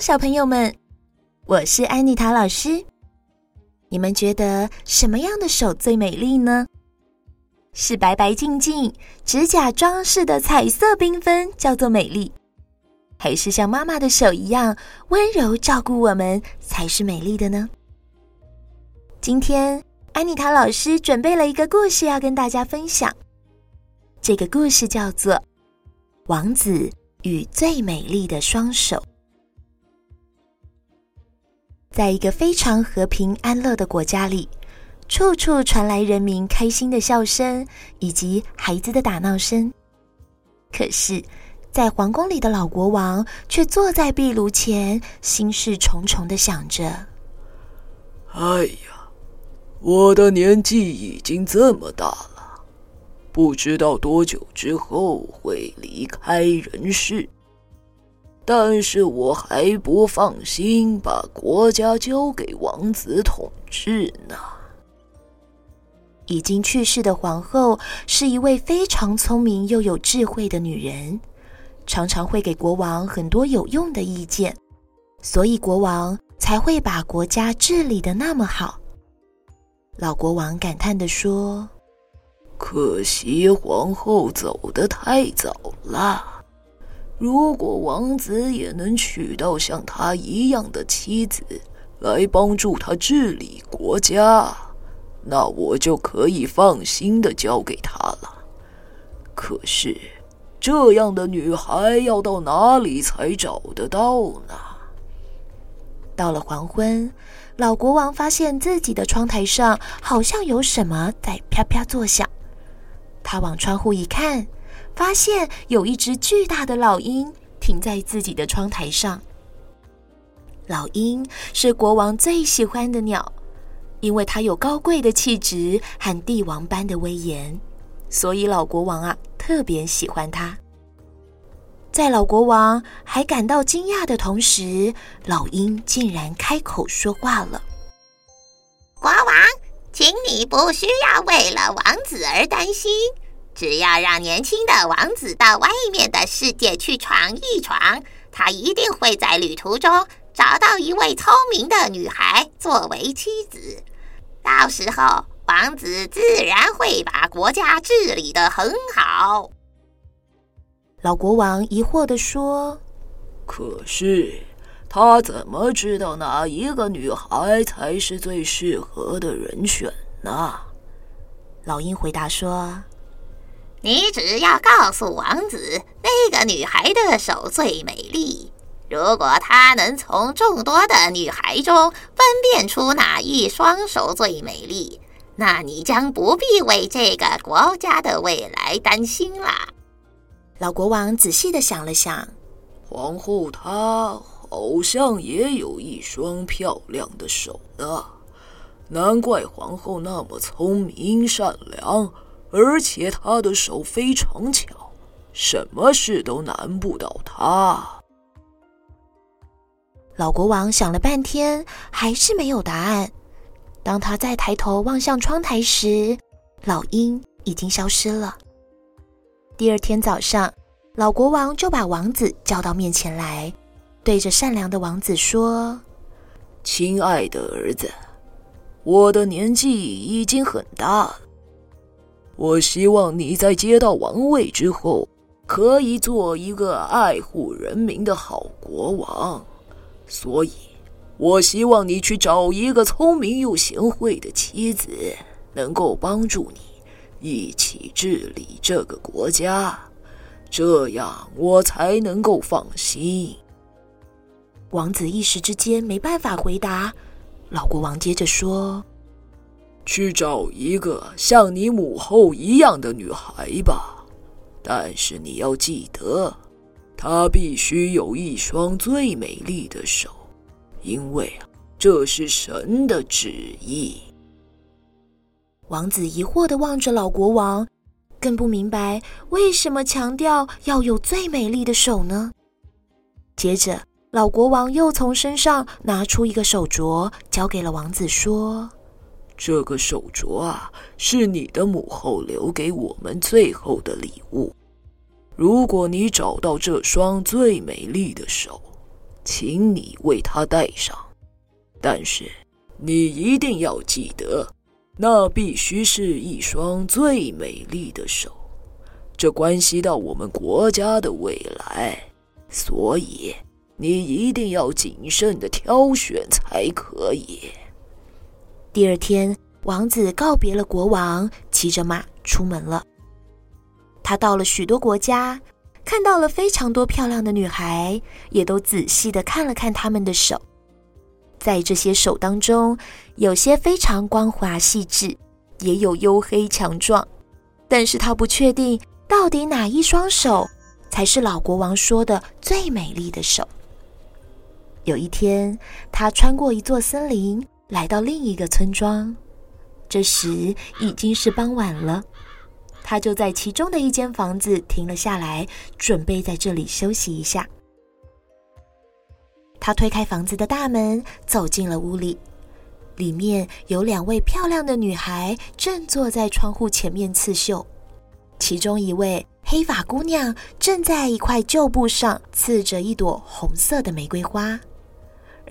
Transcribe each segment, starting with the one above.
小朋友们，我是安妮塔老师。你们觉得什么样的手最美丽呢？是白白净净、指甲装饰的彩色缤纷，叫做美丽；还是像妈妈的手一样温柔照顾我们，才是美丽的呢？今天，安妮塔老师准备了一个故事要跟大家分享。这个故事叫做《王子与最美丽的双手》。在一个非常和平安乐的国家里，处处传来人民开心的笑声以及孩子的打闹声。可是，在皇宫里的老国王却坐在壁炉前，心事重重地想着：“哎呀，我的年纪已经这么大了，不知道多久之后会离开人世。”但是我还不放心把国家交给王子统治呢。已经去世的皇后是一位非常聪明又有智慧的女人，常常会给国王很多有用的意见，所以国王才会把国家治理的那么好。老国王感叹地说：“可惜皇后走得太早了。”如果王子也能娶到像她一样的妻子，来帮助他治理国家，那我就可以放心的交给他了。可是，这样的女孩要到哪里才找得到呢？到了黄昏，老国王发现自己的窗台上好像有什么在啪啪作响。他往窗户一看。发现有一只巨大的老鹰停在自己的窗台上。老鹰是国王最喜欢的鸟，因为它有高贵的气质和帝王般的威严，所以老国王啊特别喜欢它。在老国王还感到惊讶的同时，老鹰竟然开口说话了：“国王，请你不需要为了王子而担心。”只要让年轻的王子到外面的世界去闯一闯，他一定会在旅途中找到一位聪明的女孩作为妻子。到时候，王子自然会把国家治理的很好。老国王疑惑地说：“可是，他怎么知道哪一个女孩才是最适合的人选呢？”老鹰回答说。你只要告诉王子，那个女孩的手最美丽。如果他能从众多的女孩中分辨出哪一双手最美丽，那你将不必为这个国家的未来担心了。老国王仔细的想了想，皇后她好像也有一双漂亮的手呢，难怪皇后那么聪明善良。而且他的手非常巧，什么事都难不倒他。老国王想了半天，还是没有答案。当他再抬头望向窗台时，老鹰已经消失了。第二天早上，老国王就把王子叫到面前来，对着善良的王子说：“亲爱的儿子，我的年纪已经很大了。”我希望你在接到王位之后，可以做一个爱护人民的好国王。所以，我希望你去找一个聪明又贤惠的妻子，能够帮助你一起治理这个国家，这样我才能够放心。王子一时之间没办法回答。老国王接着说。去找一个像你母后一样的女孩吧，但是你要记得，她必须有一双最美丽的手，因为啊，这是神的旨意。王子疑惑的望着老国王，更不明白为什么强调要有最美丽的手呢？接着，老国王又从身上拿出一个手镯，交给了王子，说。这个手镯啊，是你的母后留给我们最后的礼物。如果你找到这双最美丽的手，请你为她戴上。但是你一定要记得，那必须是一双最美丽的手，这关系到我们国家的未来，所以你一定要谨慎地挑选才可以。第二天，王子告别了国王，骑着马出门了。他到了许多国家，看到了非常多漂亮的女孩，也都仔细地看了看她们的手。在这些手当中，有些非常光滑细致，也有黝黑强壮。但是他不确定到底哪一双手才是老国王说的最美丽的手。有一天，他穿过一座森林，来到另一个村庄。这时已经是傍晚了。他就在其中的一间房子停了下来，准备在这里休息一下。他推开房子的大门，走进了屋里。里面有两位漂亮的女孩正坐在窗户前面刺绣，其中一位黑发姑娘正在一块旧布上刺着一朵红色的玫瑰花，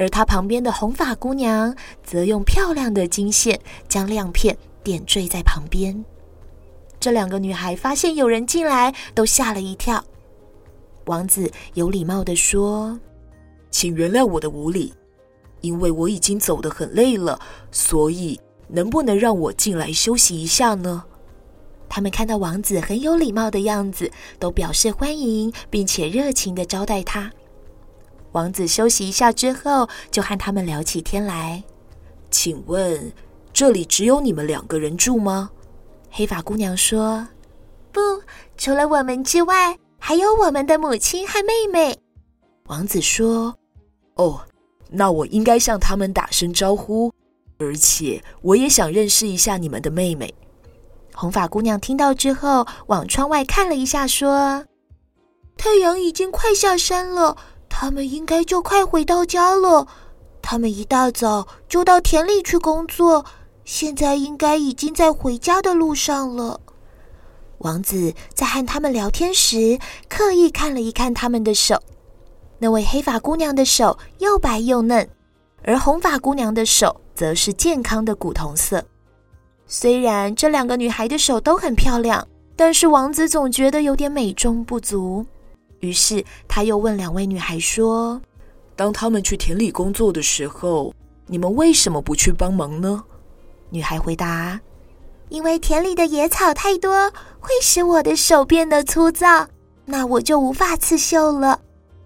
而她旁边的红发姑娘则用漂亮的金线将亮片点缀在旁边。这两个女孩发现有人进来，都吓了一跳。王子有礼貌地说：“请原谅我的无礼，因为我已经走得很累了，所以能不能让我进来休息一下呢？”他们看到王子很有礼貌的样子，都表示欢迎，并且热情地招待他。王子休息一下之后，就和他们聊起天来。请问，这里只有你们两个人住吗？黑发姑娘说：“不，除了我们之外，还有我们的母亲和妹妹。”王子说：“哦，那我应该向他们打声招呼，而且我也想认识一下你们的妹妹。”红发姑娘听到之后，往窗外看了一下，说：“太阳已经快下山了，他们应该就快回到家了。他们一大早就到田里去工作。”现在应该已经在回家的路上了。王子在和他们聊天时，刻意看了一看他们的手。那位黑发姑娘的手又白又嫩，而红发姑娘的手则是健康的古铜色。虽然这两个女孩的手都很漂亮，但是王子总觉得有点美中不足。于是他又问两位女孩说：“当他们去田里工作的时候，你们为什么不去帮忙呢？”女孩回答：“因为田里的野草太多，会使我的手变得粗糙，那我就无法刺绣了。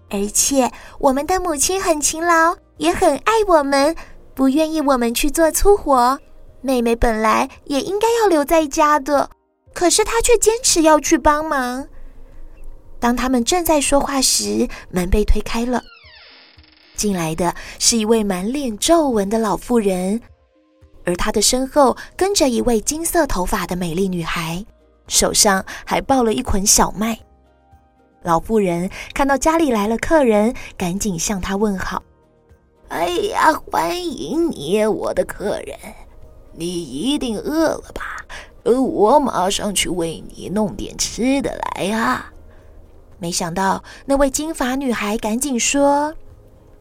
而且我们的母亲很勤劳，也很爱我们，不愿意我们去做粗活。妹妹本来也应该要留在家的，可是她却坚持要去帮忙。”当他们正在说话时，门被推开了，进来的是一位满脸皱纹的老妇人。而她的身后跟着一位金色头发的美丽女孩，手上还抱了一捆小麦。老妇人看到家里来了客人，赶紧向他问好：“哎呀，欢迎你，我的客人！你一定饿了吧？我马上去为你弄点吃的来呀。”没想到那位金发女孩赶紧说：“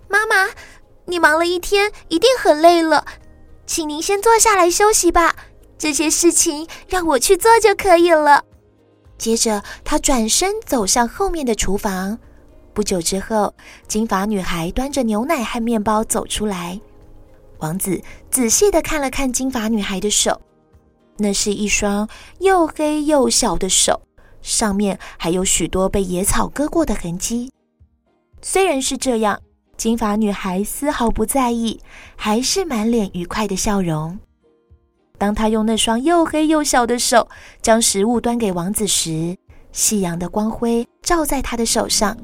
妈妈，你忙了一天，一定很累了。”请您先坐下来休息吧，这些事情让我去做就可以了。接着，他转身走向后面的厨房。不久之后，金发女孩端着牛奶和面包走出来。王子仔细的看了看金发女孩的手，那是一双又黑又小的手，上面还有许多被野草割过的痕迹。虽然是这样。金发女孩丝毫不在意，还是满脸愉快的笑容。当她用那双又黑又小的手将食物端给王子时，夕阳的光辉照在她的手上，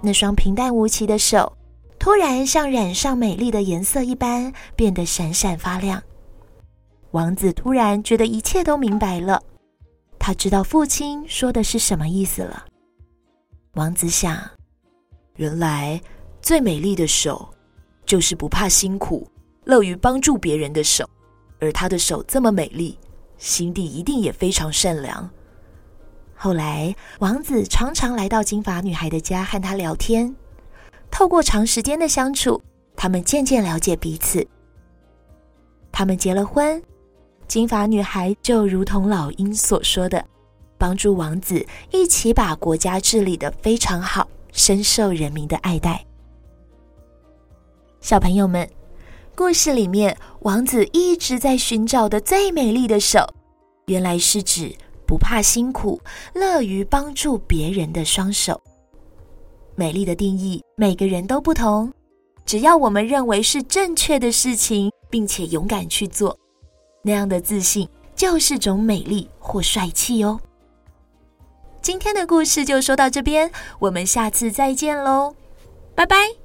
那双平淡无奇的手突然像染上美丽的颜色一般，变得闪闪发亮。王子突然觉得一切都明白了，他知道父亲说的是什么意思了。王子想，原来。最美丽的手，就是不怕辛苦、乐于帮助别人的手。而她的手这么美丽，心地一定也非常善良。后来，王子常常来到金发女孩的家和她聊天。透过长时间的相处，他们渐渐了解彼此。他们结了婚，金发女孩就如同老鹰所说的，帮助王子一起把国家治理的非常好，深受人民的爱戴。小朋友们，故事里面王子一直在寻找的最美丽的手，原来是指不怕辛苦、乐于帮助别人的双手。美丽的定义，每个人都不同。只要我们认为是正确的事情，并且勇敢去做，那样的自信就是种美丽或帅气哦。今天的故事就说到这边，我们下次再见喽，拜拜。